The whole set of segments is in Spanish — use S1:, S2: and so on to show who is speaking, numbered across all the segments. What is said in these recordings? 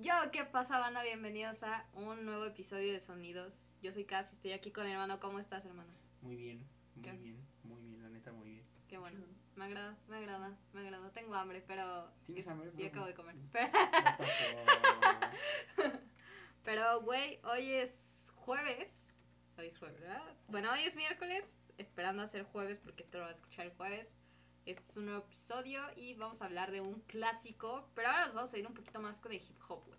S1: Yo, ¿qué pasa, banda? Bienvenidos a un nuevo episodio de Sonidos. Yo soy Cass, estoy aquí con mi hermano. ¿Cómo estás, hermano?
S2: Muy bien, muy
S1: ¿Qué?
S2: bien, muy bien, la neta, muy bien.
S1: Qué bueno. Me agrada, me agrada, me agrada. Tengo hambre, pero...
S2: ¿Tienes hambre?
S1: Y
S2: No,
S1: acabo de comer. Pero, güey, hoy es jueves. Hoy es jueves, ¿verdad? Bueno, hoy es miércoles, esperando a ser jueves porque esto lo va a escuchar el jueves. Este es un nuevo episodio y vamos a hablar de un clásico, pero ahora nos vamos a ir un poquito más con el hip hop, güey.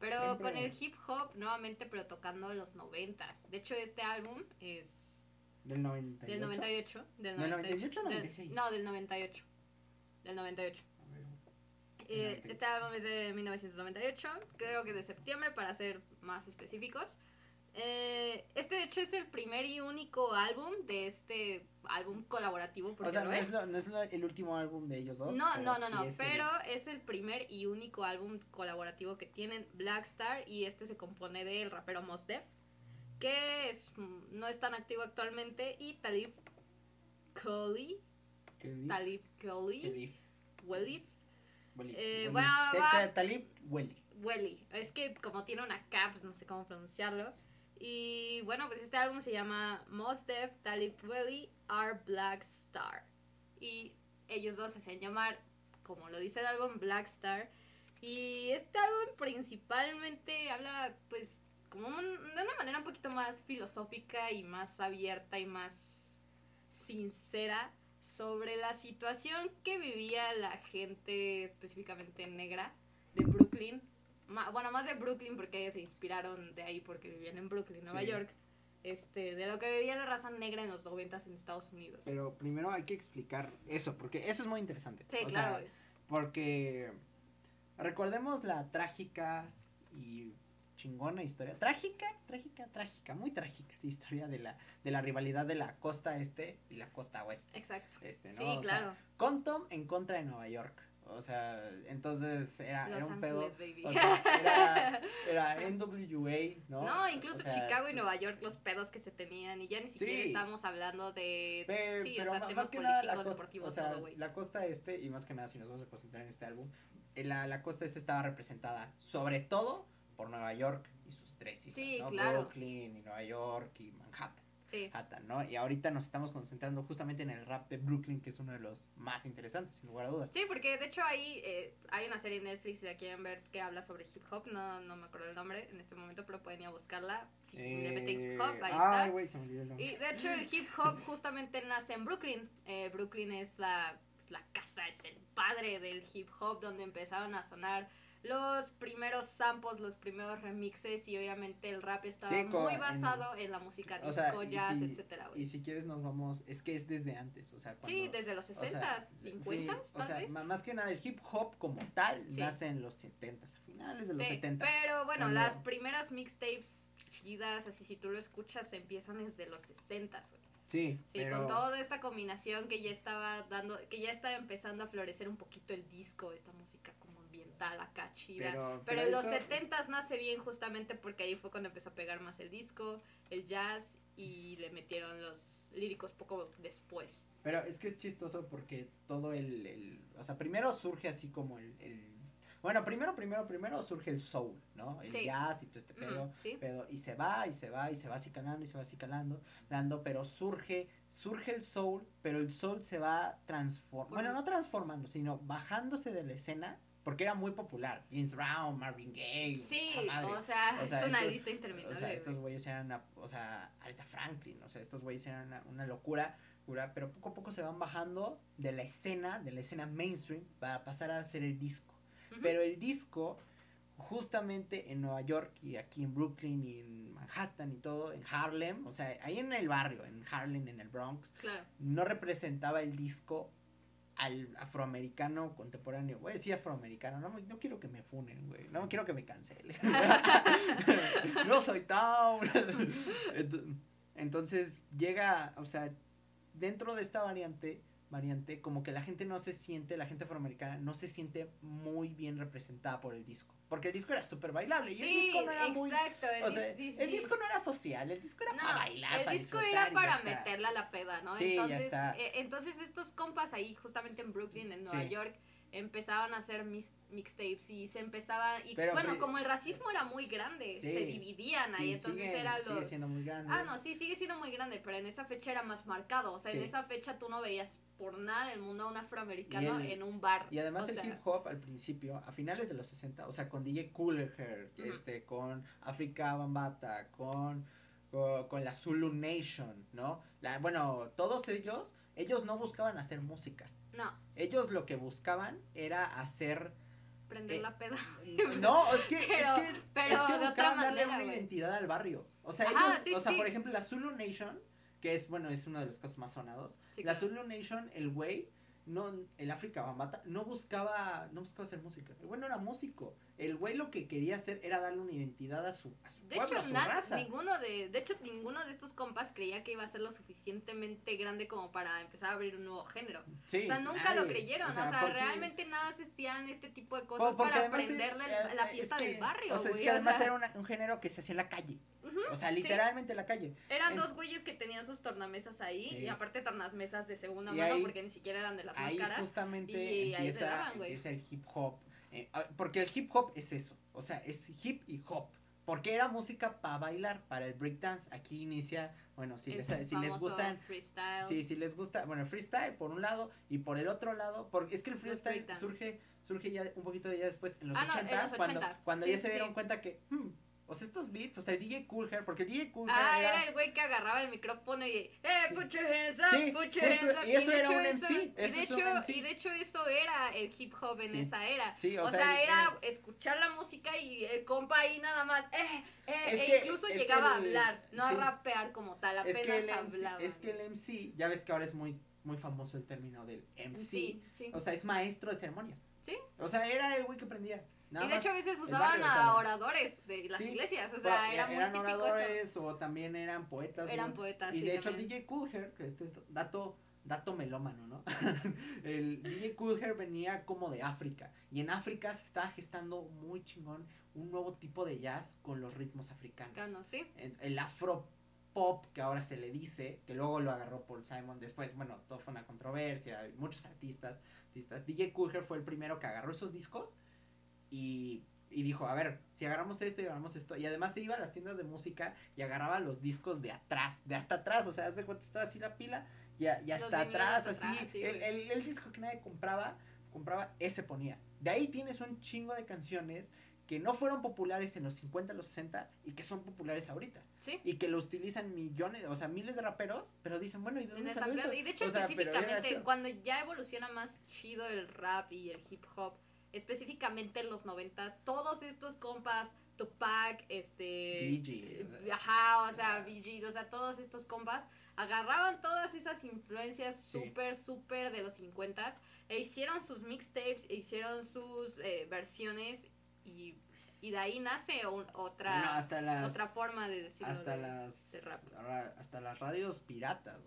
S1: Pero
S2: Siempre.
S1: con el hip hop nuevamente, pero tocando los noventas. De hecho, este álbum es
S2: Del 98.
S1: del 98. Del
S2: ¿Del
S1: 98
S2: 98 o
S1: del-
S2: 96?
S1: no, del 98. Del 98.
S2: A ver,
S1: Eh,
S2: 98.
S1: este álbum es de 1998, creo que de septiembre para ser más específicos. Eh, este de hecho es el primer y único álbum de este álbum colaborativo, porque
S2: O sea, no
S1: es.
S2: no el último álbum de ellos dos.
S1: No, no, no,
S2: sí
S1: no,
S2: es el-
S1: pero es el primer y único álbum colaborativo que tienen Black Star y este se compone del rapero Mos Def, que es, mm, no es tan activo actualmente, y Talib Kweli,
S2: ¿Qué di?
S1: Talib
S2: ¿Qué
S1: Kweli,
S2: di?
S1: Welly, Eh, bueno,
S2: Talib huele.
S1: Welly. Es que como tiene una K, pues no sé cómo pronunciarlo. Y bueno, pues este álbum se llama Mos Def, Talib Our Black Star. Y ellos dos se hacían llamar, como lo dice el álbum, Black Star. Y este álbum principalmente habla, pues, como un- de una manera un poquito más filosófica y más abierta y más sincera sobre la situación que vivía la gente específicamente negra de Brooklyn. Bueno, más de Brooklyn porque ellos se inspiraron de ahí porque vivían en Brooklyn, Nueva
S2: Sí.
S1: York. Este, de lo que vivía la raza negra en los noventas en Estados Unidos.
S2: Pero primero hay que explicar eso, porque eso es muy interesante.
S1: Sí,
S2: O
S1: claro.
S2: sea, porque recordemos la trágica y chingona historia. Trágica, trágica, trágica, muy trágica historia de la, de la rivalidad de la costa este y la costa oeste.
S1: Exacto.
S2: Este, ¿no?
S1: Sí,
S2: O sea,
S1: claro.
S2: Compton en contra de Nueva York. O sea, entonces era,
S1: Los
S2: era un pedo.
S1: baby.
S2: O sea, era, era NWA, ¿no?
S1: No, incluso
S2: O sea,
S1: Chicago y Nueva York, los pedos que se tenían, y ya ni siquiera
S2: Sí.
S1: estamos hablando de...
S2: Pe-
S1: sí,
S2: pero
S1: o sea, temas
S2: más que nada la
S1: políticos,
S2: costa,
S1: deportivos,
S2: o sea,
S1: todo, güey.
S2: la costa este, y más que nada si nos vamos a concentrar en este álbum, eh, la, la costa este estaba representada sobre todo por Nueva York y sus tres islas,
S1: Sí,
S2: ¿no?
S1: claro.
S2: Brooklyn y Nueva York y
S1: Sí.
S2: ¿no? Y ahorita nos estamos concentrando justamente en el rap de Brooklyn, que es uno de los más interesantes, sin lugar a dudas.
S1: Sí, porque de hecho ahí eh, hay una serie en Netflix, si la quieren ver, que habla sobre hip hop. No, no me acuerdo el nombre en este momento, pero pueden ir a buscarla. Si le meten hip hop, ahí
S2: Eh, ay,
S1: está.
S2: güey, se me olvidó el nombre.
S1: Y de hecho el hip hop justamente nace en Brooklyn. Eh, Brooklyn es la, la casa, es el padre del hip hop, donde empezaron a sonar los primeros samples, los primeros remixes y obviamente el rap estaba
S2: Sí,
S1: muy basado en, la música
S2: o sea,
S1: disco,
S2: y
S1: jazz,
S2: si-
S1: etcétera, güey.
S2: Y si quieres nos vamos, es que es desde antes, o sea, cuando...
S1: Sí, desde los
S2: o
S1: 60s,
S2: sea,
S1: 50s,
S2: sí, o sea,
S1: vez.
S2: más que nada el hip hop como tal
S1: Sí.
S2: nace en los 70 a finales de los
S1: Sí,
S2: 70.
S1: pero bueno,
S2: Cuando-
S1: las primeras mixtapes chidas, así si tú lo escuchas, empiezan desde los 60s, güey.
S2: Sí,
S1: Sí,
S2: pero
S1: con toda esta combinación que ya estaba dando, que ya estaba empezando a florecer un poquito el disco, esta música acá chida. Pero,
S2: pero,
S1: en los 70s nace bien justamente porque ahí fue cuando empezó a pegar más el disco, el jazz y le metieron los líricos poco después.
S2: Pero es que es chistoso porque todo el, el- o sea, primero surge así como el, el- bueno, primero, primero, primero surge el soul, ¿no? El
S1: Sí.
S2: jazz y todo este pedo, pedo, y se va, y se va, y se va así calando, y se va así calando, calando, pero surge, surge el soul, pero el soul se va transformando, Bueno. no transformando, sino bajándose de la escena, porque era muy popular, James Brown, Marvin Gaye,
S1: Sí, o sea,
S2: O sea,
S1: es una lista interminable.
S2: O sea, estos
S1: güey.
S2: güeyes eran una, o sea, Aretha Franklin, o sea, estos güeyes eran una, una locura, pero poco a poco se van bajando de la escena, de la escena mainstream, para pasar a hacer el disco. Pero el disco, justamente en Nueva York y aquí en Brooklyn y en Manhattan y todo, en Harlem, o sea, ahí en el barrio, en Harlem, en el Bronx,
S1: Claro.
S2: no representaba el disco al afroamericano contemporáneo. Voy a decir afroamericano, no, no quiero que me funen, güey. No quiero que me cancelen. no soy. Ent- Entonces llega, o sea, dentro de esta variante, variante, como que la gente no se siente, la gente afroamericana no se siente muy bien representada por el disco. Porque el disco era súper bailable y el disco no era muy...
S1: exacto. el
S2: O sea,
S1: dis- sí,
S2: el
S1: sí.
S2: disco no era social, el disco era
S1: No,
S2: para bailar,
S1: el
S2: para
S1: disco era para meterla a la peda, ¿no?
S2: Sí, ya
S1: entonces,
S2: está.
S1: eh, entonces estos compas ahí, justamente en Brooklyn, en Nueva. York, empezaban a hacer mis, mixtapes y se empezaba y
S2: Pero,
S1: bueno
S2: pero-
S1: como el racismo era muy grande
S2: Sí.
S1: se dividían ahí
S2: Sí,
S1: entonces
S2: sigue,
S1: era
S2: sigue
S1: lo
S2: siendo muy grande.
S1: ah no sí sigue siendo muy grande pero en esa fecha era más marcado o sea en esa fecha tú no veías por nada del mundo a un afroamericano
S2: el-
S1: en un bar
S2: Y además
S1: o
S2: el
S1: sea,
S2: hip hop al principio, a finales de los 60, o sea, con DJ Cooler este, con Africa Bambata, con, con, con la Zulu Nation, ¿no? La, bueno, todos ellos, ellos no buscaban hacer música.
S1: no
S2: Ellos lo que buscaban era hacer...
S1: prender
S2: Eh,
S1: la peda
S2: No, es que,
S1: Pero-
S2: es que,
S1: pero
S2: es que buscaban darle una identidad al barrio. O sea,
S1: Ajá,
S2: ellos,
S1: sí,
S2: o sea,
S1: sí.
S2: por ejemplo, la Zulu Nation, que es, bueno, es uno de los casos más sonados.
S1: Sí,
S2: la
S1: claro.
S2: Zulu Nation, el güey, no, el África Bambata, no buscaba, no buscaba hacer música. El güey no era músico. El güey lo que quería hacer era darle una identidad a su, a su
S1: De
S2: pueblo,
S1: hecho,
S2: a su
S1: na-
S2: raza.
S1: ninguno de, de hecho, ninguno de estos compas creía que iba a ser lo suficientemente grande como para empezar a abrir un nuevo género.
S2: Sí,
S1: O sea, nunca lo creyeron. O sea,
S2: porque-
S1: realmente nada se hacían este tipo de cosas
S2: porque
S1: para aprenderle
S2: eh,
S1: el- la
S2: eh,
S1: fiesta
S2: es que-
S1: del barrio,
S2: O sea, es
S1: güey,
S2: que
S1: o
S2: además
S1: sea,
S2: era un género que se hacía en la calle. O sea,
S1: sí.
S2: literalmente en la calle.
S1: Eran
S2: en-
S1: dos güeyes que tenían sus tornamesas ahí
S2: Sí.
S1: y aparte tornamesas de segunda mano
S2: ahí-
S1: porque ni siquiera eran de las más caras.
S2: justamente
S1: y ahí se daban, güey.
S2: empieza el hip hop. Eh, ah, porque el hip hop es eso. O sea, es hip y hop. Porque era música para bailar, para el breakdance. Aquí inicia, bueno, si,
S1: El
S2: les, si les gustan,
S1: freestyle.
S2: sí, si les gusta, bueno, el freestyle por un lado y por el otro lado, porque es que el freestyle surge, surge ya un poquito ya después, en los
S1: Ah, no,
S2: 80,
S1: en los
S2: cuando,
S1: 80.
S2: cuando
S1: Sí,
S2: ya se dieron
S1: sí.
S2: cuenta que, hmm, o sea, estos beats, o sea, el DJ Cool Hair, porque el DJ Cool Hair
S1: Ah,
S2: era,
S1: era el güey que agarraba el micrófono y, eh,
S2: Sí.
S1: put your hands up,
S2: Sí,
S1: put your
S2: justo,
S1: hands up.
S2: y eso era un
S1: eso-
S2: MC,
S1: y de
S2: es
S1: hecho,
S2: MC.
S1: Y de hecho eso era el hip hop en
S2: Sí.
S1: esa era.
S2: Sí, o
S1: o,
S2: sea,
S1: sea,
S2: el-
S1: era escuchar la música y el compa ahí nada más, eh, eh,
S2: Es
S1: e
S2: que-
S1: incluso
S2: es
S1: llegaba a hablar, no a rapear como tal,
S2: es
S1: apenas
S2: que MC,
S1: hablaba.
S2: es que el MC, ya ves que ahora es muy, muy famoso el término del MC, o sea, es maestro de ceremonias.
S1: Sí.
S2: O sea, era el güey que prendía. Nada
S1: y de hecho a veces usaban
S2: barrio, o
S1: a
S2: sea,
S1: oradores de las
S2: Sí.
S1: iglesias, o sea, era
S2: ya-
S1: muy
S2: eran
S1: típico eso.
S2: oradores o también eran poetas.
S1: Eran poetas,
S2: Y
S1: sí,
S2: de hecho
S1: también.
S2: DJ Cool Hair, que este es dato, dato melómano, ¿no? el DJ Cool Hair venía como de África. Y en África se estaba gestando muy chingón un nuevo tipo de jazz con los ritmos africanos. El, el afro pop que ahora se le dice, que luego lo agarró Paul Simon, después, bueno, todo fue una controversia, muchos artistas, artistas. DJ Cool Hair fue el primero que agarró esos discos y, y dijo, a ver, si agarramos esto y agarramos esto, y además se iba a las tiendas de música y agarraba los discos de atrás, de hasta atrás, o sea, haz de cuenta, estaba así la pila y, a- y hasta atrás, así,
S1: atrás, sí,
S2: el, el, el disco que nadie compraba, compraba, ese ponía. De ahí tienes un chingo de canciones que no fueron populares en los 50, los 60 y que son populares ahorita
S1: Sí.
S2: y que lo utilizan millones, o sea, miles de raperos, pero dicen, bueno, ¿y de dónde salió esto?
S1: Y de hecho,
S2: O sea,
S1: específicamente, cuando ya evoluciona más chido el rap y el hip hop, específicamente en los noventas, todos estos compas, Tupac, este...
S2: Sea.
S1: Ajá, o sea, Gees, o sea, todos estos compas agarraban todas esas influencias
S2: Sí.
S1: súper, súper de los 50 e hicieron sus mixtapes, e hicieron sus eh, versiones y, y de ahí nace un- otra,
S2: Bueno, hasta las
S1: otra forma de decirlo.
S2: hasta
S1: de-
S2: las
S1: de rap.
S2: ra- hasta las radios piratas,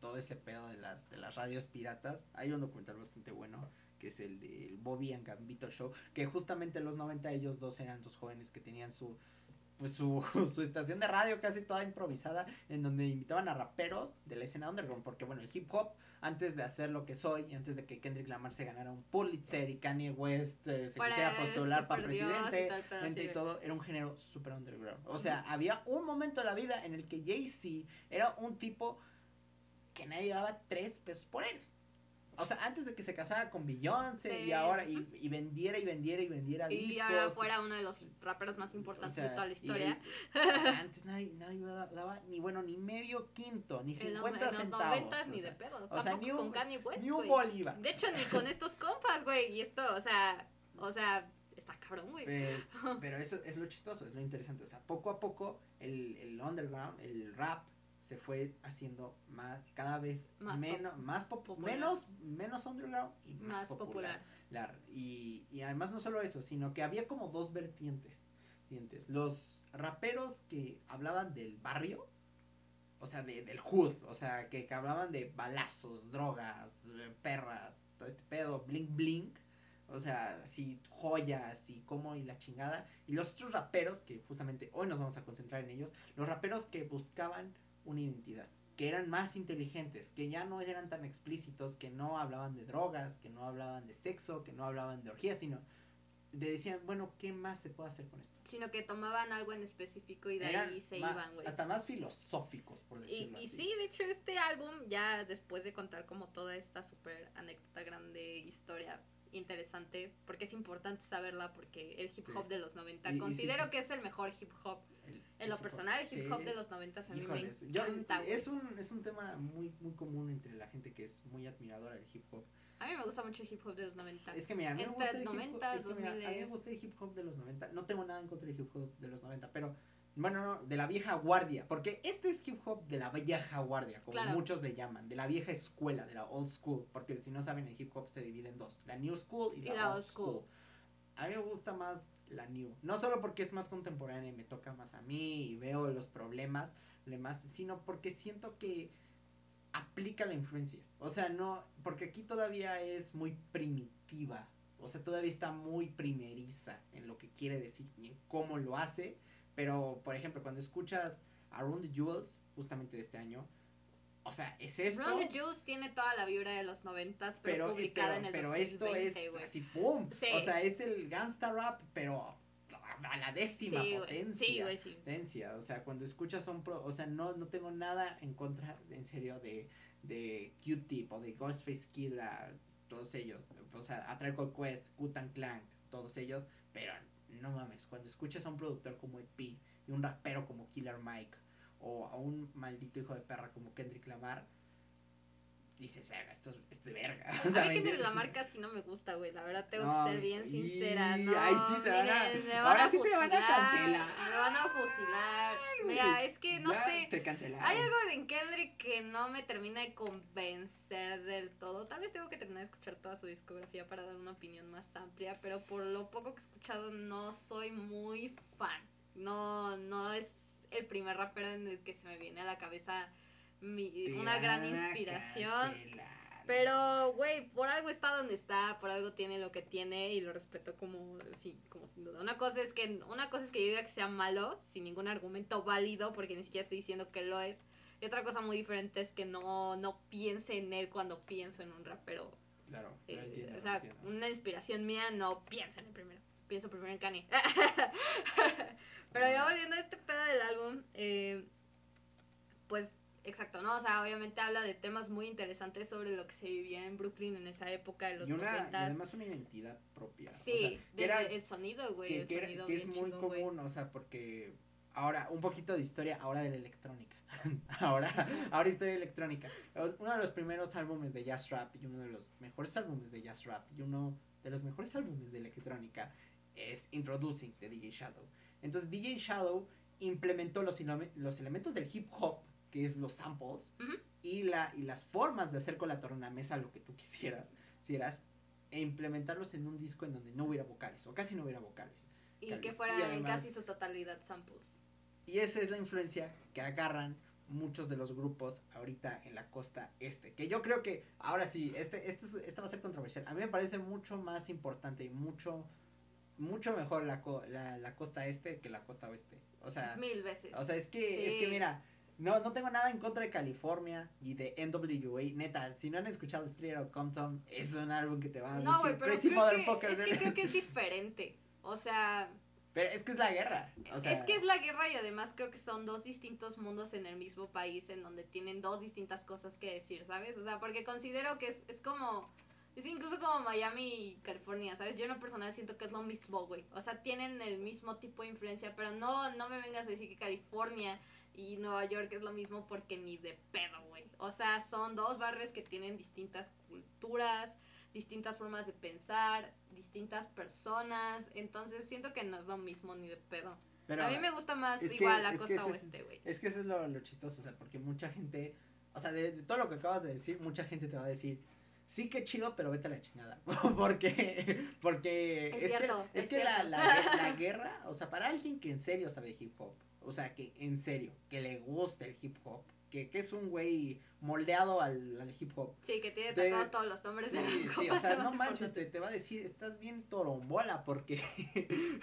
S2: todo ese pedo de las de las radios piratas. Hay un documental bastante bueno que es el del Bobby and Gambito Show, que justamente en los 90 ellos dos eran dos jóvenes que tenían su pues su, su estación de radio casi toda improvisada en donde invitaban a raperos de la escena underground porque bueno el hip hop antes de hacer lo que soy antes de que Kendrick Lamar se ganara un Pulitzer y Kanye West eh, se quisiera postular para
S1: y
S2: presidente
S1: tal sí,
S2: y todo era un género super underground. O sea había un momento de la vida en el que Jay-Z era un tipo que nadie daba tres pesos por él o sea, antes de que se casara con Beyoncé y ahora, y, y vendiera y vendiera y vendiera
S1: Y
S2: discos.
S1: ahora fuera uno de los raperos más
S2: O
S1: importantes
S2: sea,
S1: de toda la
S2: y
S1: historia.
S2: o sea, antes nadie, nadie daba, daba ni bueno, ni medio quinto, ni
S1: En los,
S2: 50
S1: en los
S2: centavos.
S1: 90
S2: o
S1: ni de pedo.
S2: o sea,
S1: Tampoco
S2: ni un-
S1: con Kanye West,
S2: ni un bolívar.
S1: De hecho, ni con estos compas, güey. Y esto, o sea, o sea, está cabrón, güey.
S2: Pero, pero eso es lo chistoso, es lo interesante. O sea, poco a poco el, el underground, el rap, se fue haciendo más, cada vez
S1: Más
S2: menos, más
S1: popular.
S2: menos, menos underground y más,
S1: Más popular.
S2: La- y, y además no solo eso, sino que había como dos vertientes. vertientes. Los raperos que hablaban del barrio, o sea, de, del hood, o sea, que, que hablaban de balazos, drogas, eh, perras, todo este pedo, blink blink, o sea, así joyas y cómo y la chingada. Y los otros raperos, que justamente hoy nos vamos a concentrar en ellos, los raperos que buscaban una identidad. que eran más inteligentes, que ya no eran tan explícitos, que no hablaban de drogas, que no hablaban de sexo, que no hablaban de orgías, sino de decían, bueno, ¿qué más se puede hacer con esto?
S1: Sino que tomaban algo en específico y de
S2: Eran
S1: ahí se
S2: ma-
S1: iban, güey.
S2: Hasta más filosóficos, por
S1: Y,
S2: decirlo
S1: y
S2: así.
S1: sí, de hecho, este álbum, ya después de contar como toda esta súper anécdota grande, historia interesante, porque es importante saberla, porque el hip hop
S2: Sí.
S1: de los 90,
S2: Y- y
S1: considero
S2: sí.
S1: que es el mejor hip hop. En lo personal, el hip hop
S2: Sí.
S1: de los 90 a mí
S2: Híjoles,
S1: me encanta,
S2: es un es un tema muy muy común entre la gente que es muy admiradora del hip hop.
S1: A mí me gusta mucho el hip hop de los 90.
S2: Es que mira, a mí me gusta el hip hop,
S1: 90s,
S2: es que mira, a mí me
S1: 2000s.
S2: gusta el hip hop de los 90. No tengo nada en contra del hip hop de los 90, pero bueno, no, de la vieja guardia, porque este es hip hop de la vieja guardia, como
S1: Claro.
S2: muchos le llaman, de la vieja escuela, de la old school, porque si no saben el hip hop se divide en dos, la new school y,
S1: Y
S2: la,
S1: la
S2: old
S1: old
S2: school.
S1: school.
S2: A mí me gusta más la new, no solo porque es más contemporánea y me toca más a mí y veo los problemas, demás, sino porque siento que aplica la influencia. O sea, no, porque aquí todavía es muy primitiva. O sea, todavía está muy primeriza en lo que quiere decir y en cómo lo hace. Pero, por ejemplo, cuando escuchas Around the Jewels, justamente de este año, o sea, es esto.
S1: Run the Juice tiene toda la vibra de los 90, pero,
S2: pero,
S1: publicada
S2: pero,
S1: en el
S2: pero
S1: 2020,
S2: esto es
S1: güey.
S2: así, ¡pum!
S1: Sí.
S2: O sea, es el gangsta rap, pero a la décima
S1: Sí,
S2: potencia.
S1: Sí, güey, sí.
S2: potencia, O sea, cuando escuchas son pro, o sea, no, no tengo nada en contra, en serio, de, de Q-Tip o de Ghostface Killa, todos ellos. O sea, a Quest, Wu-Tang Clan, todos ellos. Pero no mames, cuando escuchas a un productor como Ed P y un rapero como Killer Mike o a un maldito hijo de perra como Kendrick Lamar, dices, verga, esto, es- esto es verga. O sea,
S1: A mí
S2: ¿me
S1: Kendrick? Lamar casi no me gusta, güey. La verdad, tengo
S2: No,
S1: que ser bien
S2: y-
S1: sincera. No,
S2: ahí sí te van a-
S1: miren, me van
S2: ahora
S1: a
S2: sí te van a cancelar.
S1: Me van a fusilar. Mira, es que no
S2: Ya
S1: sé.
S2: Te cancelaron.
S1: Hay algo en Kendrick que no me termina de convencer del todo. Tal vez tengo que terminar de escuchar toda su discografía para dar una opinión más amplia, pero por lo poco que he escuchado no soy muy fan. No, no es el primer rapero en el que se me viene a la cabeza mi- una gran inspiración. Pero, güey, por algo está donde está, por algo tiene lo que tiene y lo respeto como, sí, como sin duda. Una cosa es que, una cosa es que yo diga que sea malo, sin ningún argumento válido, porque ni siquiera estoy diciendo que lo es. Y otra cosa muy diferente es que no, no piense en él cuando pienso en un rapero.
S2: Claro,
S1: Eh,
S2: lo entiendo,
S1: o
S2: lo
S1: sea,
S2: entiendo.
S1: una inspiración mía no piensa en el primero. Pienso primero en Kanye. Pero ya volviendo a este pedo del álbum, eh, pues exacto, ¿no? O sea, obviamente habla de temas muy interesantes sobre lo que se vivía en Brooklyn en esa época de los
S2: y, una, y además una identidad propia. o
S1: Sí,
S2: sea, que
S1: desde
S2: era-
S1: el sonido, güey.
S2: que,
S1: el
S2: que era-
S1: sonido
S2: que es muy
S1: chingón,
S2: común, o sea, porque ahora, un poquito de historia, ahora de la electrónica. ahora, ahora historia electrónica. Uno de los primeros álbumes de jazz rap y uno de los mejores álbumes de jazz rap y uno de los mejores álbumes de electrónica es Introducing de DJ Shadow. Entonces DJ Shadow implementó los, elementos del hip hop, que es los samples, y, la, y las formas de hacer con la tornamesa lo que tú quisieras, e implementarlos en un disco en donde no hubiera vocales, o casi no hubiera vocales.
S1: Y que fuera
S2: y
S1: en casi su totalidad samples.
S2: Y esa es la influencia que agarran muchos de los grupos ahorita en la costa este. Que yo creo que, ahora sí, este, este, es- esta va a ser controversial. A mí me parece mucho más importante y mucho, mucho mejor la, co- la, la costa este que la costa oeste. O sea,
S1: Mil veces.
S2: o sea es que, es que mira, no, no tengo nada en contra de California y de NWA. Neta, si no han escuchado Street Out Compton, es un álbum que te va a
S1: no, güey, pero es que creo que es diferente. O sea,
S2: Pero es que es la guerra. O sea,
S1: es que es la guerra y además creo que son dos distintos mundos en el mismo país en donde tienen dos distintas cosas que decir, ¿sabes? O sea, porque considero que es, es como... Es incluso como Miami y California, ¿sabes? Yo en lo personal siento que es lo mismo, güey. O sea, tienen el mismo tipo de influencia, pero no, no me vengas a decir que California y Nueva York es lo mismo porque ni de pedo, güey. O sea, son dos barrios que tienen distintas culturas, distintas formas de pensar, distintas personas. Entonces siento que no es lo mismo ni de pedo.
S2: pero-
S1: a mí me gusta más
S2: es que-
S1: igual la costa oeste, güey.
S2: Es que eso es lo, lo chistoso, o sea, porque mucha gente, o sea, de, de todo lo que acabas de decir, mucha gente te va a decir, sí que chido, pero vete a la chingada. porque, porque
S1: Es
S2: que-
S1: cierto,
S2: es
S1: es
S2: que la, la, gue- la guerra, o sea, para alguien que en serio sabe hip hop, o sea, que en serio, que le gusta el hip hop, que, que es un güey moldeado al, al hip hop.
S1: Sí, que tiene tatuados todos los nombres
S2: Sí,
S1: de
S2: sí, o sea, no manches, te, te va a decir, estás bien torombola, porque,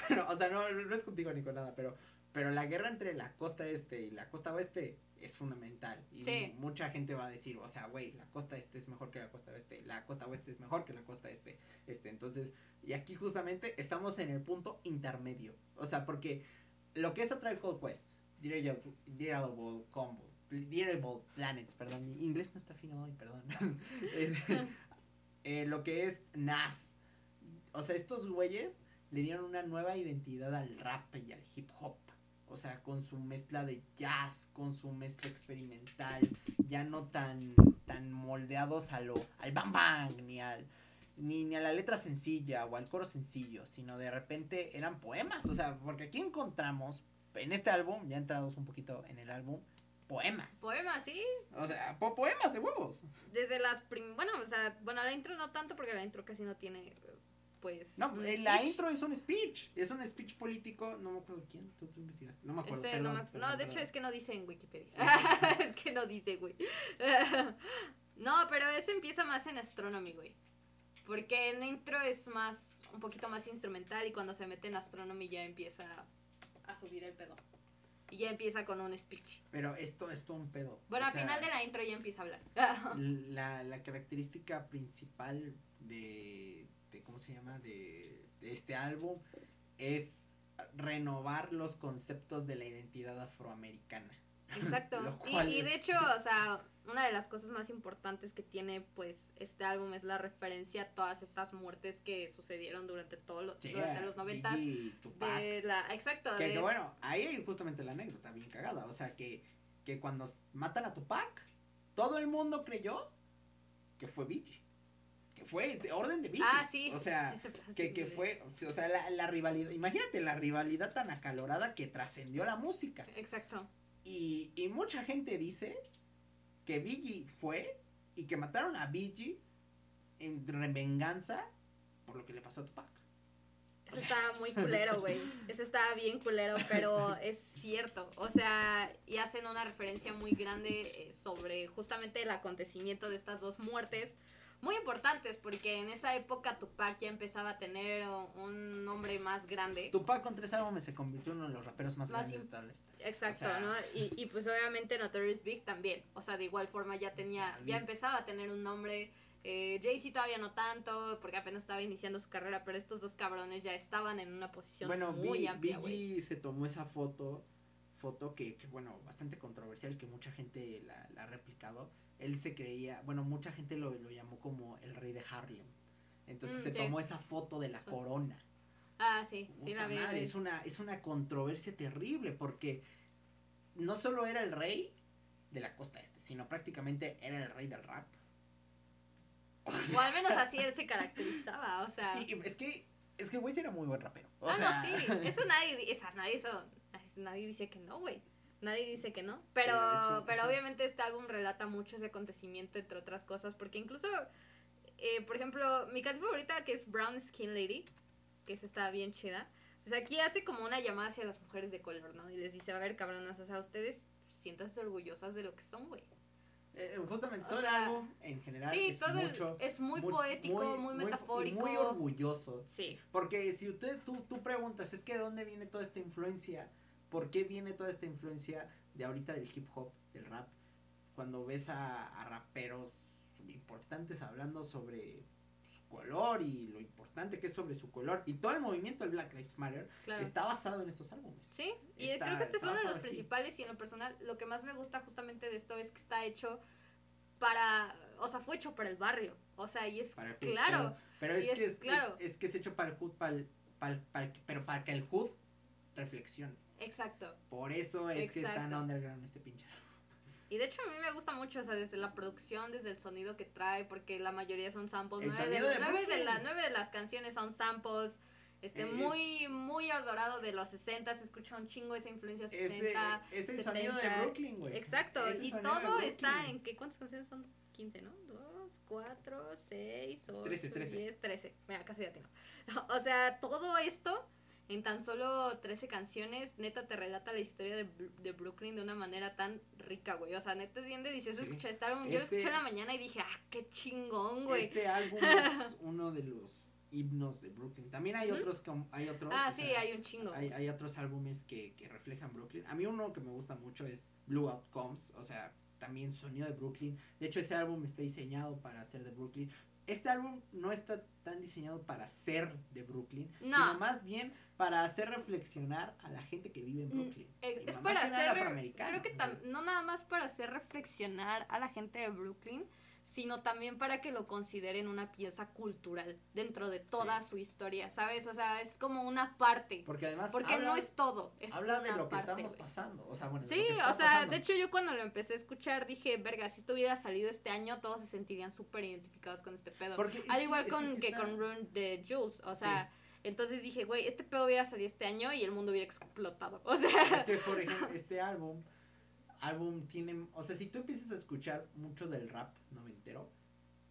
S2: bueno, o sea, no, no es contigo ni con nada, pero Pero la guerra entre la costa este y la costa oeste es fundamental. Y
S1: Sí.
S2: mucha gente va a decir, o sea, güey, la costa este es mejor que la costa oeste, la costa oeste es mejor que la costa este. Este, entonces, y aquí justamente estamos en el punto intermedio. O sea, porque lo que es a Tribe Called Quest, Dirigible Combo, Dirigible Planets, perdón, mi inglés no está fino hoy, perdón. Es- eh, lo que es NAS. O sea, estos güeyes le dieron una nueva identidad al rap y al hip hop. O sea, con su mezcla de jazz, con su mezcla experimental, ya no tan, tan moldeados a lo, al bam bam, ni al, ni, ni a la letra sencilla o al coro sencillo, sino de repente eran poemas. O sea, porque aquí encontramos, en este álbum, ya entrados un poquito en el álbum, poemas.
S1: Poemas, sí.
S2: O sea, po- poemas de huevos.
S1: Desde las prim... Bueno, o sea, bueno, la intro no tanto porque la intro casi no tiene, pues...
S2: No, eh, la intro es un speech, es un speech político, no me acuerdo quién, tú, tú investigaste, no me acuerdo.
S1: Ese
S2: perdón,
S1: no, me-
S2: perdón,
S1: no, de hecho es que no dice en Wikipedia. es que no dice, güey. no, pero ese empieza más en Astronomy, güey. Porque en intro es más, un poquito más instrumental y cuando se mete en Astronomy ya empieza a subir el pedo. Y ya empieza con un speech.
S2: Pero esto es todo un pedo.
S1: Bueno,
S2: o
S1: al
S2: sea,
S1: final de la intro ya empieza a hablar.
S2: la, la característica principal de ¿cómo se llama? De, de este álbum es renovar los conceptos de la identidad afroamericana.
S1: Exacto. Y, de hecho, o sea, una de las cosas más importantes que tiene pues este álbum es la referencia a todas estas muertes que sucedieron durante todo lo- durante los 90
S2: Biggie, Tupac.
S1: de la exacto
S2: Que,
S1: de-
S2: que bueno, ahí hay justamente la anécdota bien cagada. O sea, que, que cuando matan a Tupac, todo el mundo creyó que fue Biggie. Fue de orden de Biggie.
S1: ah sí
S2: O sea, que, que fue, o sea, la, la rivalidad. Imagínate la rivalidad tan acalorada que trascendió la música.
S1: exacto
S2: Y, y mucha gente dice que Biggie fue y que mataron a Biggie en venganza por lo que le pasó a Tupac.
S1: Eso estaba muy culero, güey. Eso estaba bien culero, pero es cierto. O sea, y hacen una referencia muy grande eh, sobre justamente el acontecimiento de estas dos muertes. Muy importantes, porque en esa época Tupac ya empezaba a tener un nombre más grande.
S2: Tupac con tres álbumes se convirtió en uno de los raperos más,
S1: Más
S2: grandes de toda la historia.
S1: Exacto,
S2: O sea-
S1: ¿no? Y, y pues obviamente Notorious Big también. O sea, de igual forma ya tenía,
S2: Ya,
S1: empezaba a tener un nombre. Eh, Jay-Z todavía no tanto, porque apenas estaba iniciando su carrera, pero estos dos cabrones ya estaban en una posición
S2: Bueno,
S1: muy amplia.
S2: Biggie se tomó esa foto, foto que, que, bueno, bastante controversial, que mucha gente la, la ha replicado. Él se creía, bueno, mucha gente lo, lo llamó como el rey de Harlem. Entonces
S1: Mm,
S2: se
S1: sí.
S2: tomó esa foto de la
S1: Sí.
S2: corona.
S1: Ah, sí, sí la
S2: madre,
S1: güey.
S2: es una, es una controversia terrible porque no solo era el rey de la costa este, sino prácticamente era el rey del rap. O
S1: al menos así él se caracterizaba, o sea.
S2: y- y es que, es que güey sí era muy buen rapero. O
S1: ah,
S2: sea,
S1: no, sí, eso nadie, esa, nadie, eso, nadie dice que no, güey. Nadie dice que no. Pero,
S2: Pero eso-
S1: pero obviamente este álbum relata mucho ese acontecimiento, entre otras cosas, porque incluso, eh, por ejemplo, mi canción favorita, que es Brown Skin Lady, que esa está bien chida, pues aquí hace como una llamada hacia las mujeres de color, ¿no? Y les dice, a ver, cabronas, o sea, ustedes siéntanse orgullosas de lo que son, güey.
S2: eh, justamente
S1: O
S2: todo
S1: sea,
S2: el álbum en general
S1: Sí,
S2: es
S1: todo el-
S2: mucho
S1: es muy, poético, muy, metafórico.
S2: muy orgulloso.
S1: Sí,
S2: Porque si usted, tú, tú preguntas, es que de dónde viene toda esta influencia, ¿por qué viene toda esta influencia de ahorita del hip hop, del rap? Cuando ves a, a raperos importantes hablando sobre su color y lo importante que es sobre su color y todo el movimiento del Black Lives Matter
S1: claro.
S2: está basado en estos álbumes.
S1: Sí, y
S2: Está-
S1: creo que este es uno de los
S2: aquí.
S1: principales y en lo personal lo que más me gusta justamente de esto es que está hecho para, o sea, fue hecho para el barrio, o sea, y es
S2: Para hood,
S1: claro,
S2: Pero, pero es, que es,
S1: claro.
S2: es que es hecho para el hood, para el- para el- para el- pero para que el hood reflexione.
S1: Exacto.
S2: Por eso es que está en
S1: Exacto.
S2: underground este pinche.
S1: Y de hecho a mí me gusta mucho, o sea, desde la producción, desde el sonido que trae, porque la mayoría son samples, nueve de,
S2: de
S1: nueve de, la- nueve de las canciones son samples, este,
S2: Es-
S1: muy, muy adorado de los 60, se escucha un chingo esa influencia
S2: Ese,
S1: 60.
S2: es el sonido de
S1: 70.
S2: Brooklyn, güey.
S1: Exacto,
S2: Es
S1: y todo está en, ¿qué, ¿cuántas canciones son? 15, ¿no? 2, 4, 6, 8,
S2: 13, 13.
S1: 10, 13. Mira, casi ya tengo. O sea, todo esto en tan solo 13 canciones, neta te relata la historia de, de Brooklyn de una manera tan rica, güey. O sea, neta es bien delicioso
S2: Sí.
S1: escuchar este álbum. Yo lo
S2: Este-
S1: escuché en la mañana y dije, ah, qué chingón, güey.
S2: Este álbum es uno de los himnos de Brooklyn. También hay otros, hay otros.
S1: Ah, sí,
S2: sea,
S1: hay un chingo.
S2: hay, hay otros álbumes que, que reflejan Brooklyn. A mí uno que me gusta mucho es Blue Outcomes, o sea, también sonido de Brooklyn. De hecho, ese álbum está diseñado para ser de Brooklyn. Este álbum no está tan diseñado para ser de Brooklyn,
S1: No.
S2: sino más bien para hacer reflexionar a la gente que vive en
S1: Mm,
S2: Brooklyn.
S1: Eh, es para hacer, creo que tam- no nada más para hacer reflexionar a la gente de Brooklyn, sino también para que lo consideren una pieza cultural dentro de toda su historia, ¿sabes? O sea, es como una parte,
S2: Porque además
S1: porque
S2: habla,
S1: no es todo, es
S2: habla de
S1: una
S2: lo que
S1: parte,
S2: estamos
S1: güey.
S2: pasando. O sea, bueno, de
S1: Sí,
S2: lo que
S1: o sea,
S2: pasando.
S1: de hecho yo cuando lo empecé a escuchar dije, verga, si esto hubiera salido este año, todos se sentirían súper identificados con este pedo.
S2: Porque
S1: Al
S2: que-
S1: igual
S2: es
S1: con que con Rune de Jules, o sea, entonces dije, güey, este pedo hubiera salido este año y el mundo hubiera explotado. O sea,
S2: Es que, por ejemplo, este álbum, álbum tiene, o sea, si tú empiezas a escuchar mucho del rap noventero,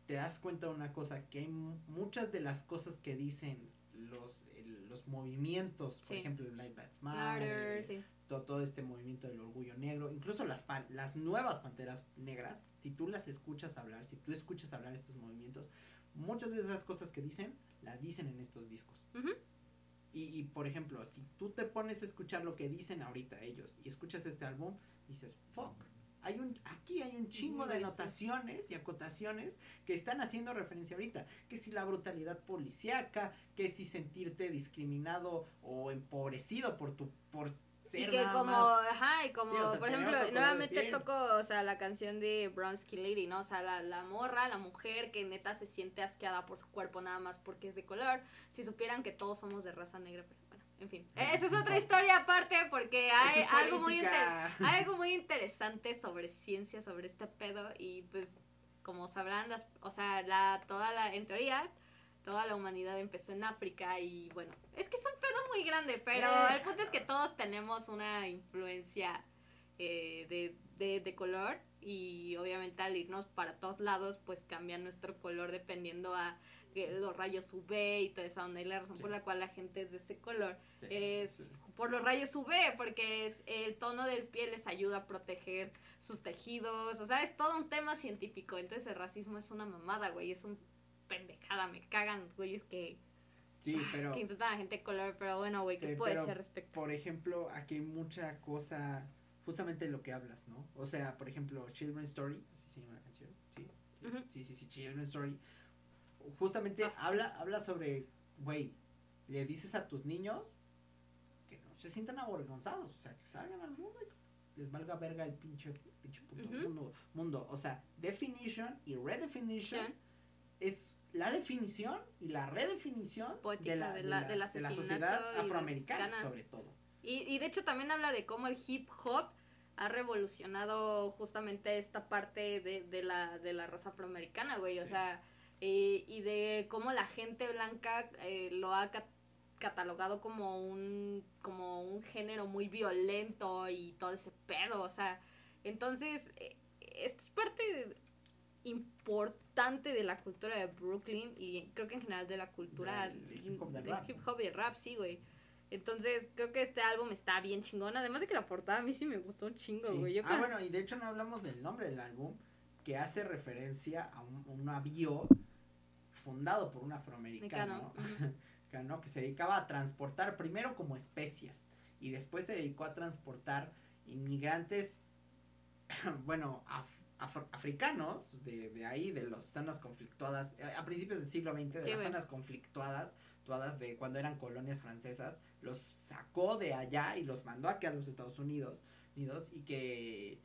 S2: te das cuenta de una cosa, que hay mu- muchas de las cosas que dicen los, el- los movimientos, por
S1: Sí.
S2: ejemplo, el Black Lives
S1: Matter, sí.
S2: todo, todo este movimiento del orgullo negro, incluso las, las nuevas panteras negras, si tú las escuchas hablar, si tú escuchas hablar estos movimientos, muchas de esas cosas que dicen, las dicen en estos discos. Y, y, por ejemplo, si tú te pones a escuchar lo que dicen ahorita ellos y escuchas este álbum, dices, fuck. Hay un, aquí hay un chingo de anotaciones y acotaciones que están haciendo referencia ahorita. Que si la brutalidad policíaca, que si sentirte discriminado o empobrecido por tu por
S1: Y que como,
S2: más-
S1: ajá, y como,
S2: Sí, o sea,
S1: por ejemplo, nuevamente toco, o sea, la canción de Brown Skin Lady, ¿no? O sea, la, la morra, la mujer que neta se siente asqueada por su cuerpo nada más porque es de color. Si supieran que todos somos de raza negra, pero en fin.
S2: Ah,
S1: Esa es otra historia aparte porque hay
S2: es
S1: algo muy hay algo muy interesante sobre ciencia, sobre este pedo y pues como sabrán, las, o sea, la, toda la, en teoría, toda la humanidad empezó en África y bueno, es que es un pedo muy grande, pero
S2: Eh,
S1: el punto es que todos tenemos una influencia eh, de, de, de color y obviamente al irnos para todos lados pues cambia nuestro color dependiendo a que los rayos UV y toda esa onda y la razón
S2: Sí.
S1: por la cual la gente es de ese color
S2: Sí,
S1: es
S2: sí.
S1: por los rayos UV, porque es, el tono del piel les ayuda a proteger sus tejidos, o sea, es todo un tema científico, entonces el racismo es una mamada, güey, es un pendejada, me cagan los güeyes que,
S2: Sí, pero
S1: que insultan a la gente de color, pero bueno, güey, ¿qué hacer al respecto?
S2: por ejemplo, aquí hay mucha cosa, justamente lo que hablas, ¿no? O sea, por ejemplo, Children's Story, así se llama la canción, ¿sí? Sí,
S1: Ujú.
S2: sí, sí, sí, Children's Story. Justamente
S1: Ah.
S2: habla, habla sobre, güey, le dices a tus niños que no se sientan avergonzados, o sea, que salgan al mundo y les valga verga el pinche, pinche puto mundo, mundo. O sea, definition y redefinition
S1: Sí.
S2: es la definición y la redefinición
S1: Poética
S2: de la,
S1: de
S2: de
S1: la-
S2: de la sociedad afroamericana, sobre todo.
S1: Y, y de hecho también habla de cómo el hip hop ha revolucionado justamente esta parte de, de la, de la raza afroamericana, güey. O sea, eh, y de cómo la gente blanca eh, lo ha ca- catalogado como un, como un género muy violento y todo ese pedo. O sea, entonces, eh, esto es parte importante de la cultura de Brooklyn y creo que en general de la cultura
S2: Del hip hop, del
S1: del
S2: rap,
S1: hip
S2: ¿no?
S1: hop y el rap, sí, güey. Entonces, creo que este álbum está bien chingón. Además de que la portada a mí sí me gustó un chingo,
S2: Sí.
S1: güey. Yo
S2: Ah,
S1: creo-
S2: bueno, y de hecho no hablamos del nombre del álbum, que hace referencia a un, un navío fundado por un afroamericano, que se dedicaba a transportar primero como especias y después se dedicó a transportar inmigrantes, bueno, af- africanos de, de ahí, de las zonas conflictuadas, eh, a principios del siglo XX, de
S1: Sí,
S2: las zonas conflictuadas, todas de cuando eran colonias francesas, los sacó de allá y los mandó aquí a los Estados Unidos, Unidos y que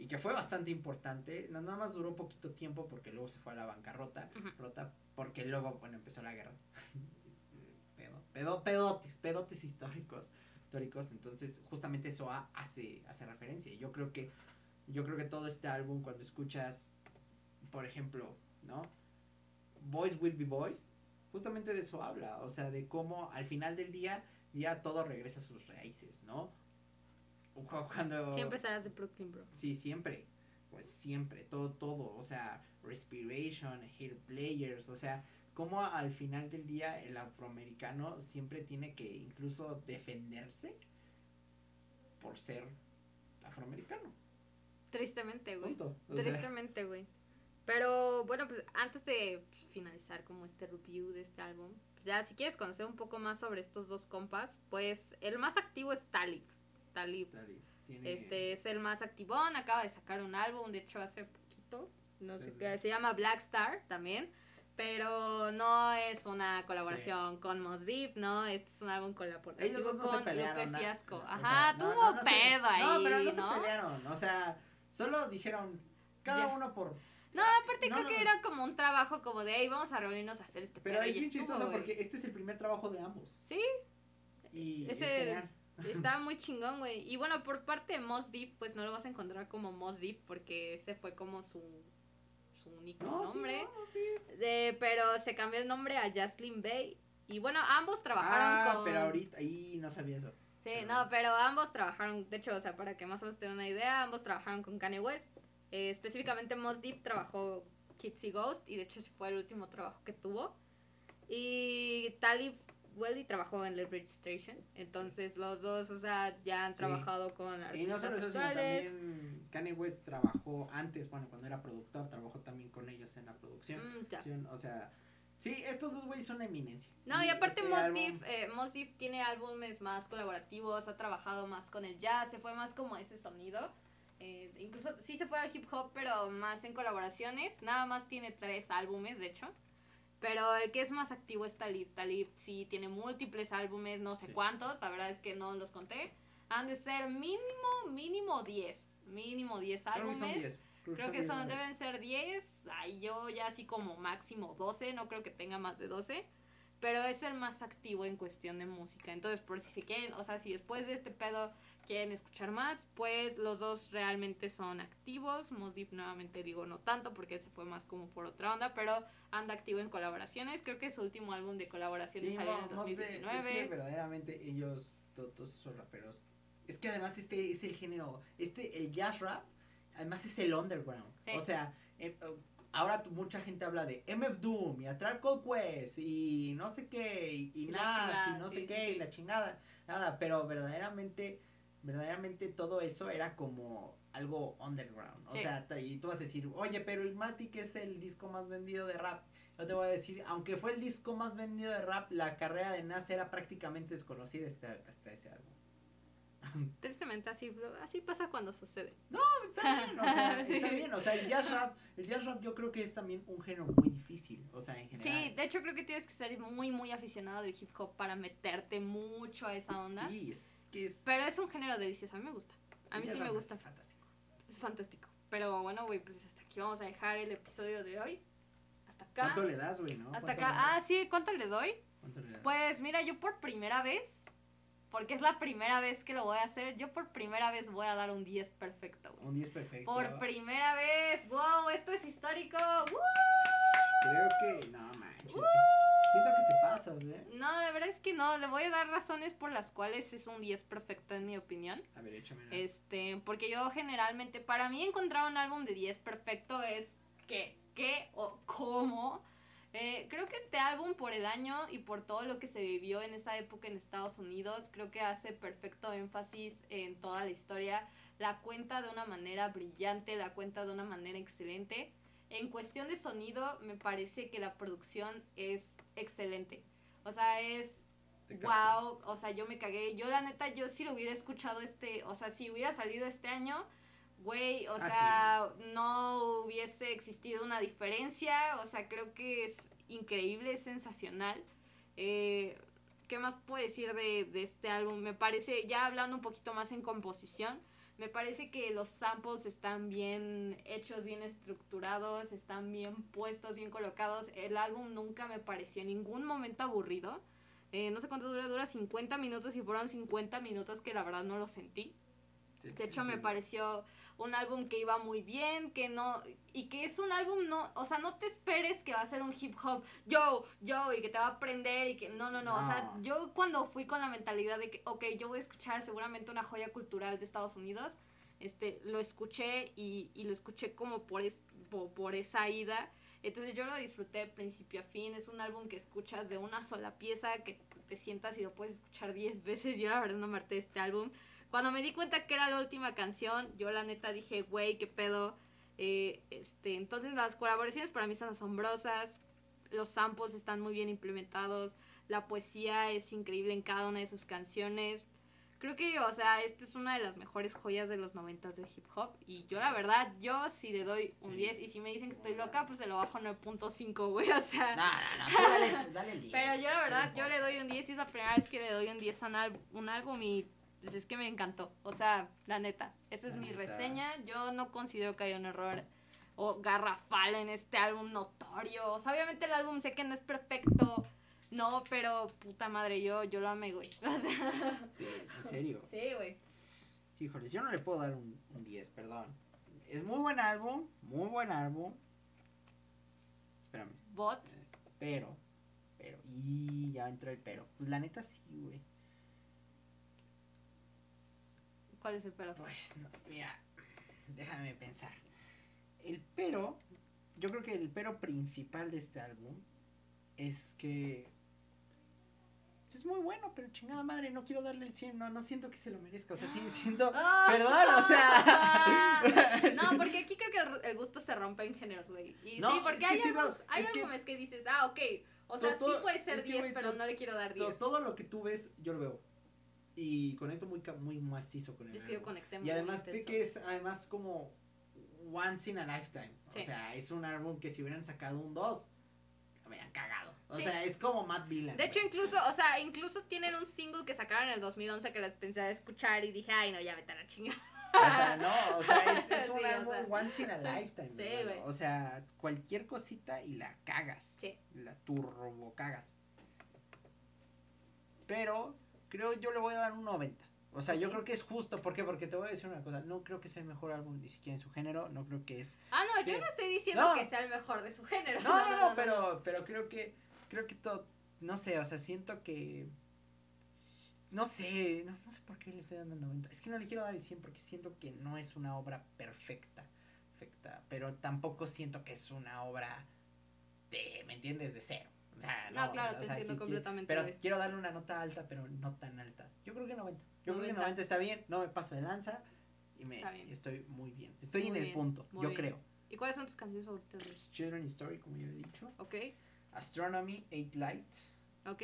S2: y que fue bastante importante, na- nada más duró un poquito tiempo porque luego se fue a la bancarrota, rota, porque luego, bueno, empezó la guerra. Pedo, pedo- pedotes, pedotes históricos, históricos, entonces justamente eso ha- hace, hace referencia. Yo creo que, yo creo que todo este álbum cuando escuchas, por ejemplo, ¿no? Boys Will Be Boys, justamente de eso habla, o sea, de cómo al final del día, día todo regresa a sus raíces, ¿no? Cuando...
S1: Siempre serás de Brooklyn, bro.
S2: Sí, siempre. Pues siempre, todo, todo. O sea, Respiration, Hair Players. O sea, como al final del día el afroamericano siempre tiene que incluso defenderse por ser afroamericano.
S1: Tristemente, güey. Tristemente, güey. Pero bueno, pues antes de finalizar como este review de este álbum, pues ya si quieres conocer un poco más sobre estos dos compas, pues el más activo es Talib. Talib.
S2: Talib tiene-
S1: Este es el más activón, acaba de sacar un álbum, de hecho hace poquito, no sé qué, se llama Black Star también, pero no es una colaboración con Mos Def, ¿no? Este es un álbum colaborativo
S2: Ellos dos no se
S1: con
S2: pelearon.
S1: Lupe
S2: na-
S1: Fiasco.
S2: o
S1: Ajá,
S2: sea, no-
S1: tuvo
S2: no- no se-
S1: pedo ahí,
S2: No, pero no,
S1: ¿no?
S2: se pelearon. O sea, solo dijeron cada uno por.
S1: No, aparte
S2: No,
S1: creo
S2: no,
S1: que
S2: no.
S1: era como un trabajo como de, hey, vamos a reunirnos a hacer este
S2: Pero
S1: pedo",
S2: es bien chistoso porque este es el primer trabajo de ambos.
S1: Sí,
S2: Y es
S1: Ese-
S2: genial.
S1: Estaba muy chingón, güey. Y bueno, por parte de Mos Def, pues no lo vas a encontrar como Mos Def porque ese fue como su, su único
S2: No, sí,
S1: nombre.
S2: no, sí.
S1: De, pero se cambió el nombre a Jaslyn Bay. Y bueno, ambos trabajaron
S2: Ah,
S1: con...
S2: pero ahorita ahí no sabía eso.
S1: Sí,
S2: pero-
S1: no, pero ambos trabajaron, de hecho, o sea, para que más o menos tengan una idea, ambos trabajaron con Kanye West. Eh, específicamente Mos Def trabajó Kids y Ghost y de hecho ese fue el último trabajo que tuvo. Y Talib Welly trabajó en The Registration. Entonces los dos, o sea, ya han
S2: Sí.
S1: trabajado con
S2: Y no
S1: artistas
S2: solo eso, sino también Kanye West trabajó antes, bueno, cuando era productor, trabajó también con ellos en la producción.
S1: Mm,
S2: O sea, sí, estos dos güeyes son una eminencia.
S1: No, y aparte
S2: este
S1: Mos
S2: álbum-
S1: eh, tiene álbumes más colaborativos, ha trabajado más con el jazz, se fue más como ese sonido. Eh, incluso sí se fue al hip hop, pero más en colaboraciones. Nada más tiene tres álbumes, de hecho. Pero el que es más activo es Talib. Talib sí tiene múltiples álbumes, no sé
S2: Sí.
S1: cuántos, la verdad es que no los conté. Han de ser mínimo, mínimo 10. Mínimo 10
S2: Creo que
S1: álbumes.
S2: son 10.
S1: Creo que
S2: son
S1: son,
S2: 10.
S1: deben ser 10. Ay, yo ya así como máximo 12. No creo que tenga más de 12. Pero es el más activo en cuestión de música. Entonces, por si se quieren, o sea, si después de este pedo quieren escuchar más, pues los dos realmente son activos. Mos Def nuevamente digo no tanto porque se fue más como por otra onda, pero anda activo en colaboraciones. Creo que su último álbum de colaboraciones
S2: Sí,
S1: salió en el
S2: no, no sé,
S1: 2019.
S2: es que verdaderamente ellos, to- todos esos raperos. Es que además este es el género, este, el jazz rap, además es el underground.
S1: Sí.
S2: O sea, eh, eh, ahora mucha gente habla de MF Doom y A Tribe Called Quest y no sé qué, y, y
S1: Y
S2: Nas
S1: chingada,
S2: y no
S1: sí,
S2: sé qué, y la chingada. Nada, pero verdaderamente, verdaderamente todo eso era como algo underground. O
S1: Sí.
S2: sea, y tú vas a decir, oye, pero Ilmatic es el disco más vendido de rap. Yo te voy a decir, aunque fue el disco más vendido de rap, la carrera de Nas era prácticamente desconocida hasta, hasta ese álbum.
S1: Tristemente así, así pasa cuando sucede.
S2: Está bien, o sea,
S1: Sí.
S2: está bien, o sea, el jazz rap, el jazz rap yo creo que es también un género muy difícil, o sea, en general.
S1: Sí, de hecho creo que tienes que ser muy, muy aficionado del hip hop para meterte mucho a esa onda.
S2: Sí, es que es...
S1: Pero es un género delicioso, a mí me gusta. A mí sí me gusta.
S2: Es fantástico.
S1: Es fantástico. Pero bueno, güey, pues hasta aquí vamos a dejar el episodio de hoy. Hasta acá.
S2: ¿Cuánto le das, güey, no?
S1: Hasta
S2: ¿Cuánto
S1: acá. Ah, sí, ¿cuánto le doy?
S2: ¿Cuánto le das?
S1: Pues mira, yo por primera vez, porque es la primera vez que lo voy a hacer, yo por primera vez voy a dar un 10 perfecto, güey.
S2: Un 10 perfecto.
S1: Por primera vez. ¡Wow! Esto es histórico. ¡Woo!
S2: Creo que, no manches, sí. Siento que te pasas, ¿eh?
S1: No, de verdad es que no. Le voy a dar razones por las cuales es un 10 perfecto en mi opinión.
S2: A ver, échame.
S1: Este, porque yo generalmente, para mí encontrar un álbum de 10 perfecto es qué, qué o cómo. Eh, creo que este álbum por el año y por todo lo que se vivió en esa época en Estados Unidos, creo que hace perfecto énfasis en toda la historia. La cuenta de una manera brillante, la cuenta de una manera excelente. En cuestión de sonido, me parece que la producción es excelente. O sea, es wow, o sea, yo me cagué. Yo la neta, yo si lo hubiera escuchado este, o sea, si hubiera salido este año, güey, o
S2: Ah,
S1: sea, no hubiese existido una diferencia. O sea, creo que es increíble, es sensacional. Eh, ¿Qué más puedo decir de, de este álbum? Me parece, ya hablando un poquito más en composición, me parece que los samples están bien hechos, bien estructurados, están bien puestos, bien colocados. El álbum nunca me pareció en ningún momento aburrido. Eh, no sé cuánto dura, dura 50 minutos y fueron 50 minutos que la verdad no lo sentí.
S2: Sí,
S1: De hecho, me pareció un álbum que iba muy bien, que no, y que es un álbum, no, o sea, no te esperes que va a ser un hip hop, yo, yo, y que te va a aprender, y que, no, no, no, o sea, yo cuando fui con la mentalidad de que, ok, yo voy a escuchar seguramente una joya cultural de Estados Unidos, este, lo escuché y, y lo escuché como por, es, por, por esa ida, entonces yo lo disfruté de principio a fin, es un álbum que escuchas de una sola pieza, que te sientas y lo puedes escuchar 10 veces, yo la verdad no me harté este álbum, cuando me di cuenta que era la última canción, yo la neta dije, güey, qué pedo. Eh, este, entonces las colaboraciones para mí son asombrosas. Los samples están muy bien implementados. La poesía es increíble en cada una de sus canciones. Creo que, o sea, esta es una de las mejores joyas de los noventas de hip hop. Y yo, la verdad, yo sí le doy un
S2: Sí.
S1: 10. Y si me dicen que estoy loca, pues se lo bajo 9.5, güey. O sea.
S2: No, no, no, tú dale, dale el 10.
S1: Pero yo, la
S2: ¿Qué
S1: verdad, yo le doy un 10 y es la primera vez que le doy un 10 a un álbum y pues es que me encantó. O sea, la neta, esa es
S2: La
S1: mi
S2: neta.
S1: reseña. Yo no considero que haya un error o garrafal en este álbum notorio. O sea, obviamente el álbum sé que no es perfecto, no, pero puta madre, yo, yo lo amé, güey. O sea,
S2: En serio.
S1: sí, güey.
S2: Híjoles, yo no le puedo dar un, un 10, perdón. Es muy buen álbum, muy buen álbum. Espérame.
S1: Bot,
S2: Pero, pero, y ya entró el pero. Pues la neta sí, güey.
S1: ¿Cuál es el pero?
S2: Pues, no, mira, déjame pensar. El pero, yo creo que el pero principal de este álbum es que es muy bueno, pero chingada madre, no quiero darle el 100, no, no siento que se lo merezca, o sea, sí siento,
S1: Ah.
S2: perdón, o sea.
S1: No, porque aquí creo que el, gusto se rompe en géneros, güey. Y
S2: No,
S1: sí, porque hay,
S2: sí,
S1: álbumes, hay
S2: es que-
S1: que dices, ah, ok, o sea,
S2: Todo-
S1: sí puede ser
S2: es que,
S1: 10,
S2: güey,
S1: pero no le quiero dar
S2: To-
S1: 10.
S2: todo lo que tú ves, yo lo veo. Y conecto muy, muy macizo con el
S1: Es que yo conecté
S2: Y
S1: muy
S2: además de que es además como once in a lifetime.
S1: Sí.
S2: O sea, es un álbum que si hubieran sacado un 2, me hubieran cagado. O
S1: Sí.
S2: sea, es como Matt Villan.
S1: De hecho, incluso, o sea, incluso tienen un single que sacaron en el 2011 que les pensé a escuchar y dije, ay, no, ya vete a la chingada.
S2: O sea, no, o sea, es, es un
S1: Sí, o
S2: álbum
S1: sea.
S2: once in a lifetime.
S1: Sí, güey.
S2: O sea, cualquier cosita y la cagas.
S1: Sí.
S2: La turbo cagas. Pero creo yo le voy a dar un 90. O sea, yo creo que es justo. ¿Por qué? Porque te voy a decir una cosa. No creo que sea el mejor álbum ni siquiera en su género. No creo que es
S1: Ah, no, yo no estoy diciendo
S2: No.
S1: que sea el mejor de su género.
S2: No, no, no, pero, pero creo que, creo que todo, no sé, o sea, siento que, no sé, no, no sé por qué le estoy dando el 90. Es que no le quiero dar el 100 porque siento que no es una obra perfecta, perfecta, pero tampoco siento que es una obra de, ¿me entiendes? De cero. O sea, no,
S1: No, claro,
S2: o
S1: te
S2: sea,
S1: entiendo completamente,
S2: Pero quiero darle una nota alta, pero no tan alta. Yo creo que 90. Yo creo que
S1: 90.
S2: 90 está bien, no me paso de lanza y me
S1: bien.
S2: estoy muy bien. Estoy
S1: Muy
S2: en el
S1: bien,
S2: punto,
S1: muy
S2: yo
S1: bien.
S2: creo.
S1: ¿Y cuáles son tus canciones favoritas?
S2: Children Story, como ya he dicho.
S1: Ok,
S2: Astronomy, Eight Light.
S1: ok.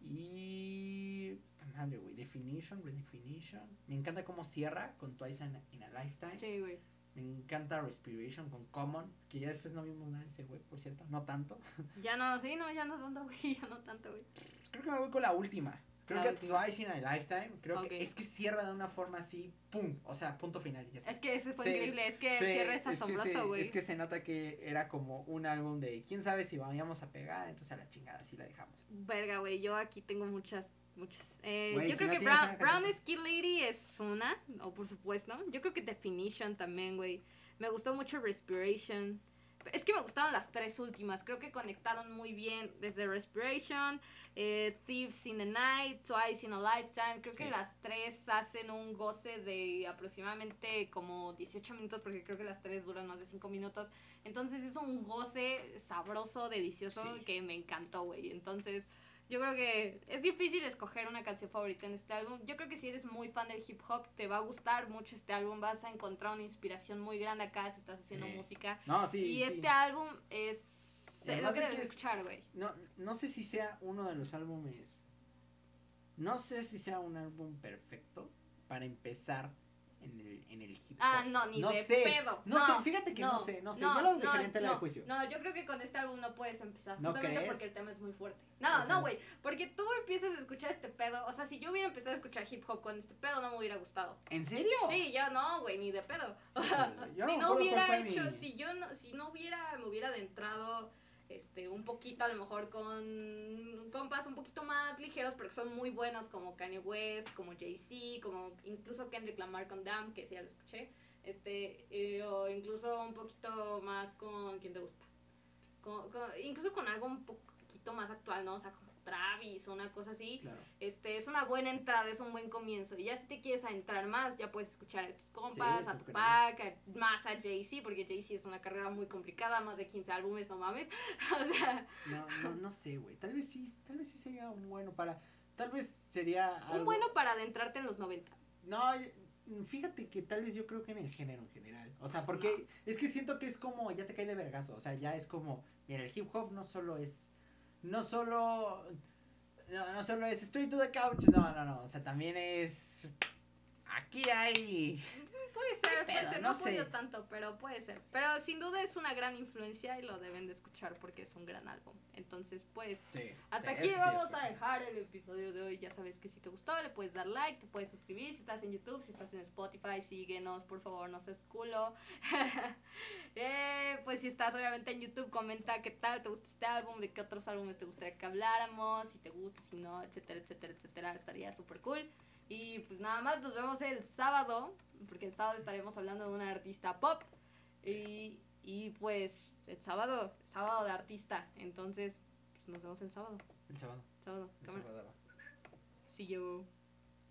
S2: Y. Madre, güey. Definition, Redefinition. Me encanta cómo cierra con Twice in, in a Lifetime.
S1: Sí, güey.
S2: Me encanta Respiration con Common. Que ya después no vimos nada de ese güey, por cierto. No tanto.
S1: Ya no, sí, no, ya no tanto, güey, ya no tanto, güey.
S2: Creo que me voy con la última. Creo
S1: La
S2: que
S1: última.
S2: Twice in a Lifetime. Creo que es que cierra de una forma así. ¡Pum! O sea, punto final. y ya está.
S1: Es que ese fue
S2: Sí,
S1: increíble, es que el
S2: Sí,
S1: cierre es asombroso, güey.
S2: Es que se nota que era como un álbum de quién sabe si vayamos a pegar, entonces a la chingada, así la dejamos.
S1: Verga, güey, yo aquí tengo muchas, muchas. Eh, yo
S2: si
S1: creo
S2: no
S1: que Brown, Brown Skin Lady es una, o por supuesto. Yo creo que Definition también, güey. Me gustó mucho Respiration. Es que me gustaron las tres últimas. Creo que conectaron muy bien desde Respiration, eh, Thieves in the Night, Twice in a Lifetime. Creo que las tres hacen un goce de aproximadamente como 18 minutos, porque creo que las tres duran más de 5 minutos. Entonces es un goce sabroso, delicioso,
S2: Sí.
S1: que me encantó, güey. Entonces yo creo que es difícil escoger una canción favorita en este álbum. Yo creo que si eres muy fan del hip hop, te va a gustar mucho este álbum. Vas a encontrar una inspiración muy grande acá si estás haciendo
S2: Sí.
S1: música.
S2: No, sí.
S1: y
S2: sí.
S1: este álbum es lo que
S2: de
S1: debes
S2: que es-
S1: escuchar, güey.
S2: No, no sé si sea uno de los álbumes. No sé si sea un álbum perfecto para empezar en el, en el hip hop.
S1: Ah, no, ni
S2: no
S1: de
S2: sé,
S1: pedo.
S2: No, sé, fíjate que no, sé, no sé. yo lo dejaría en tela de juicio.
S1: No, yo creo que con este álbum no puedes empezar.
S2: ¿No crees?
S1: porque el tema es muy fuerte. No,
S2: O sea-
S1: no, güey. Porque tú empiezas a escuchar este pedo. O sea, si yo hubiera empezado a escuchar hip hop con este pedo, no me hubiera gustado.
S2: ¿En serio?
S1: Sí, yo no, güey, ni de pedo. Si no hubiera hecho,
S2: mi-
S1: si yo no, si no hubiera, me hubiera adentrado este, un poquito a lo mejor con compas un poquito más ligeros, pero que son muy buenos como Kanye West, como Jay-Z, como incluso Kendrick Lamar con Damn, que sí ya lo escuché, este, eh, o incluso un poquito más con, ¿quién te gusta? Con- con- incluso con algo un poquito más actual, ¿no? O sea, como Travis o una cosa así.
S2: Claro.
S1: Este, es una buena entrada, es un buen comienzo. Y ya si te quieres adentrar más, ya puedes escuchar a estos compas,
S2: Sí,
S1: a
S2: ¿tú
S1: Tupac, a- más a Jay-Z, porque Jay-Z es una carrera muy complicada, más de 15 álbumes, no mames. o sea,
S2: No, no, no sé, güey. Tal vez sí, tal vez sí sería un bueno para. Tal vez sería. Algo...
S1: un bueno para adentrarte en los 90.
S2: No, fíjate que tal vez yo creo que en el género en general. O sea, porque es que siento que es como, ya te cae de vergazo. O sea, ya es como, mira, el hip hop no solo es, no solo, no, no solo es straight to the couch, no, no, no, o sea, también es, aquí hay,
S1: Puede ser, puede
S2: pedo,
S1: ser,
S2: no
S1: no, apoyo
S2: sé.
S1: tanto, pero puede ser. Pero sin duda es una gran influencia y lo deben de escuchar porque es un gran álbum. Entonces, pues,
S2: sí,
S1: hasta aquí
S2: sí
S1: vamos a dejar el episodio de hoy. Ya sabes que si te gustó, le puedes dar like, te puedes suscribir. Si estás en YouTube, si estás en Spotify, síguenos, por favor, no seas culo. Eh, pues si estás obviamente en YouTube, comenta qué tal te gusta este álbum, de qué otros álbumes te gustaría que habláramos, si te gusta, si no, etcétera, etcétera, etcétera. Estaría súper cool. Y pues nada más, nos vemos el sábado, porque el sábado estaremos hablando de una artista pop. Y, y pues el sábado, sábado de artista. Entonces, pues, nos vemos el sábado.
S2: El sábado,
S1: Sábado.
S2: el sábado.
S1: See you.